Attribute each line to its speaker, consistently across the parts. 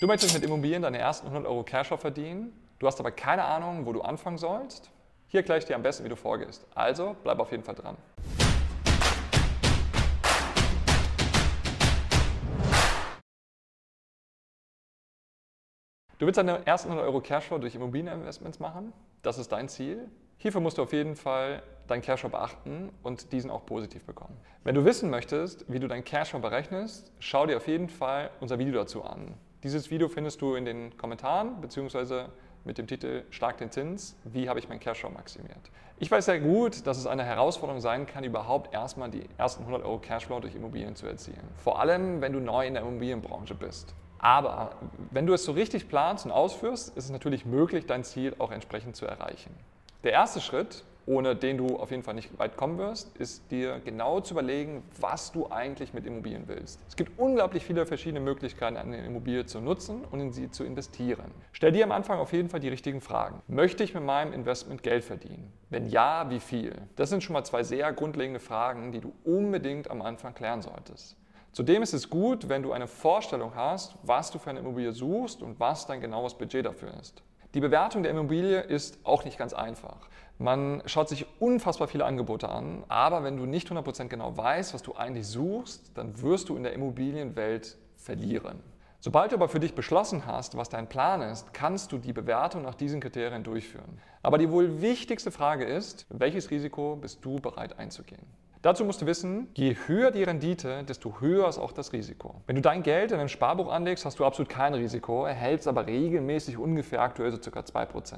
Speaker 1: Du möchtest mit Immobilien deine ersten 100 Euro Cashflow verdienen, du hast aber keine Ahnung, wo du anfangen sollst? Hier erkläre ich dir am besten, wie du vorgehst. Also bleib auf jeden Fall dran. Du willst deine ersten 100 Euro Cashflow durch Immobilieninvestments machen. Das ist dein Ziel. Hierfür musst du auf jeden Fall deinen Cashflow beachten und diesen auch positiv bekommen. Wenn du wissen möchtest, wie du deinen Cashflow berechnest, schau dir auf jeden Fall unser Video dazu an. Dieses Video findest du in den Kommentaren bzw. mit dem Titel Schlag den Zins, wie habe ich meinen Cashflow maximiert. Ich weiß sehr gut, dass es eine Herausforderung sein kann, überhaupt erstmal die ersten 100 Euro Cashflow durch Immobilien zu erzielen. Vor allem, wenn du neu in der Immobilienbranche bist. Aber wenn du es so richtig planst und ausführst, ist es natürlich möglich, dein Ziel auch entsprechend zu erreichen. Der erste Schritt, ohne den du auf jeden Fall nicht weit kommen wirst, ist dir genau zu überlegen, was du eigentlich mit Immobilien willst. Es gibt unglaublich viele verschiedene Möglichkeiten, eine Immobilie zu nutzen und in sie zu investieren. Stell dir am Anfang auf jeden Fall die richtigen Fragen. Möchte ich mit meinem Investment Geld verdienen? Wenn ja, wie viel? Das sind schon mal zwei sehr grundlegende Fragen, die du unbedingt am Anfang klären solltest. Zudem ist es gut, wenn du eine Vorstellung hast, was du für eine Immobilie suchst und was dein genaues Budget dafür ist. Die Bewertung der Immobilie ist auch nicht ganz einfach. Man schaut sich unfassbar viele Angebote an, aber wenn du nicht 100% genau weißt, was du eigentlich suchst, dann wirst du in der Immobilienwelt verlieren. Sobald du aber für dich beschlossen hast, was dein Plan ist, kannst du die Bewertung nach diesen Kriterien durchführen. Aber die wohl wichtigste Frage ist, welches Risiko bist du bereit einzugehen? Dazu musst du wissen, je höher die Rendite, desto höher ist auch das Risiko. Wenn du dein Geld in einem Sparbuch anlegst, hast du absolut kein Risiko, erhältst aber regelmäßig ungefähr aktuell so ca. 2%.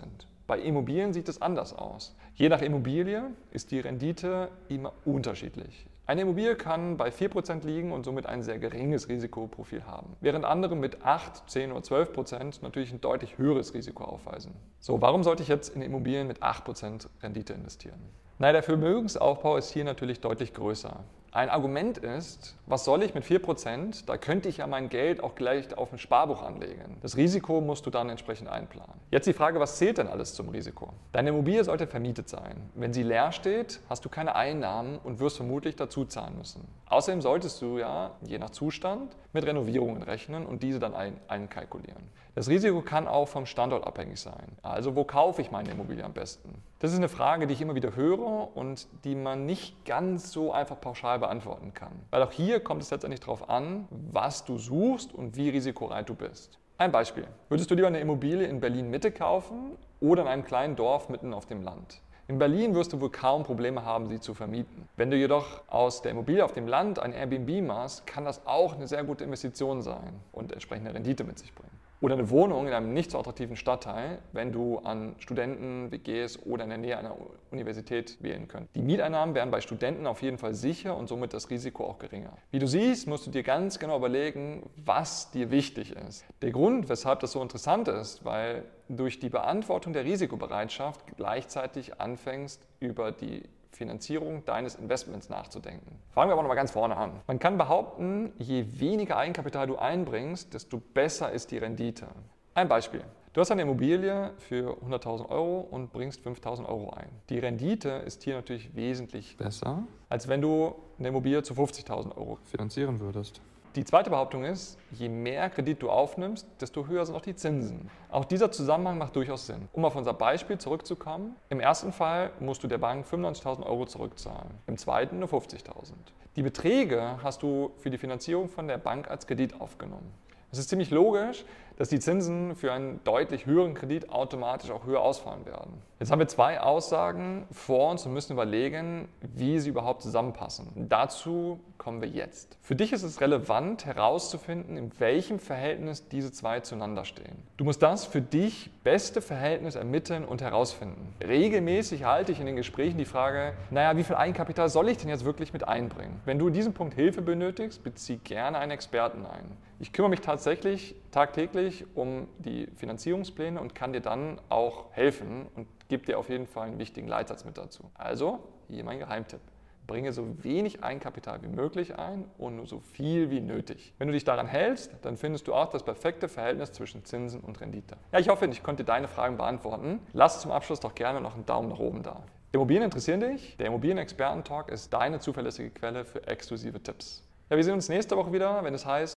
Speaker 1: Bei Immobilien sieht es anders aus. Je nach Immobilie ist die Rendite immer unterschiedlich. Eine Immobilie kann bei 4% liegen und somit ein sehr geringes Risikoprofil haben, während andere mit 8, 10 oder 12% natürlich ein deutlich höheres Risiko aufweisen. So, warum sollte ich jetzt in Immobilien mit 8% Rendite investieren? Naja, der Vermögensaufbau ist hier natürlich deutlich größer. Ein Argument ist, was soll ich mit 4%? Da könnte ich ja mein Geld auch gleich auf ein Sparbuch anlegen. Das Risiko musst du dann entsprechend einplanen. Jetzt die Frage, was zählt denn alles zum Risiko? Deine Immobilie sollte vermietet sein. Wenn sie leer steht, hast du keine Einnahmen und wirst vermutlich dazu zahlen müssen. Außerdem solltest du ja, je nach Zustand, mit Renovierungen rechnen und diese dann ein, einkalkulieren. Das Risiko kann auch vom Standort abhängig sein. Also wo kaufe ich meine Immobilie am besten? Das ist eine Frage, die ich immer wieder höre und die man nicht ganz so einfach pauschal beantworten kann. Weil auch hier kommt es letztendlich darauf an, was du suchst und wie risikoreich du bist. Ein Beispiel. Würdest du lieber eine Immobilie in Berlin Mitte kaufen oder in einem kleinen Dorf mitten auf dem Land? In Berlin wirst du wohl kaum Probleme haben, sie zu vermieten. Wenn du jedoch aus der Immobilie auf dem Land ein Airbnb machst, kann das auch eine sehr gute Investition sein und entsprechende Rendite mit sich bringen. Oder eine Wohnung in einem nicht so attraktiven Stadtteil, wenn du an Studenten, WGs oder in der Nähe einer Universität wählen könntest. Die Mieteinnahmen wären bei Studenten auf jeden Fall sicher und somit das Risiko auch geringer. Wie du siehst, musst du dir ganz genau überlegen, was dir wichtig ist. Der Grund, weshalb das so interessant ist, weil durch die Beantwortung der Risikobereitschaft gleichzeitig anfängst, über die Finanzierung deines Investments nachzudenken. Fangen wir aber nochmal ganz vorne an. Man kann behaupten, je weniger Eigenkapital du einbringst, desto besser ist die Rendite. Ein Beispiel. Du hast eine Immobilie für 100.000 Euro und bringst 5.000 Euro ein. Die Rendite ist hier natürlich wesentlich besser, als wenn du eine Immobilie zu 50.000 Euro finanzieren würdest. Die zweite Behauptung ist, je mehr Kredit du aufnimmst, desto höher sind auch die Zinsen. Auch dieser Zusammenhang macht durchaus Sinn. Um auf unser Beispiel zurückzukommen, im ersten Fall musst du der Bank 95.000 Euro zurückzahlen, im zweiten nur 50.000. Die Beträge hast du für die Finanzierung von der Bank als Kredit aufgenommen. Es ist ziemlich logisch, dass die Zinsen für einen deutlich höheren Kredit automatisch auch höher ausfallen werden. Jetzt haben wir zwei Aussagen vor uns und müssen überlegen, wie sie überhaupt zusammenpassen. Dazu kommen wir jetzt. Für dich ist es relevant herauszufinden, in welchem Verhältnis diese zwei zueinander stehen. Du musst das für dich beste Verhältnis ermitteln und herausfinden. Regelmäßig halte ich in den Gesprächen die Frage, naja, wie viel Eigenkapital soll ich denn jetzt wirklich mit einbringen? Wenn du in diesem Punkt Hilfe benötigst, bezieh gerne einen Experten ein. Ich kümmere mich tatsächlich tagtäglich um die Finanzierungspläne und kann dir dann auch helfen und gebe dir auf jeden Fall einen wichtigen Leitsatz mit dazu. Also, hier mein Geheimtipp. Bringe so wenig Eigenkapital wie möglich ein und nur so viel wie nötig. Wenn du dich daran hältst, dann findest du auch das perfekte Verhältnis zwischen Zinsen und Rendite. Ja, ich hoffe, ich konnte deine Fragen beantworten. Lass zum Abschluss doch gerne noch einen Daumen nach oben da. Immobilien interessieren dich? Der Immobilienexperten-Talk ist deine zuverlässige Quelle für exklusive Tipps. Ja, wir sehen uns nächste Woche wieder, wenn es heißt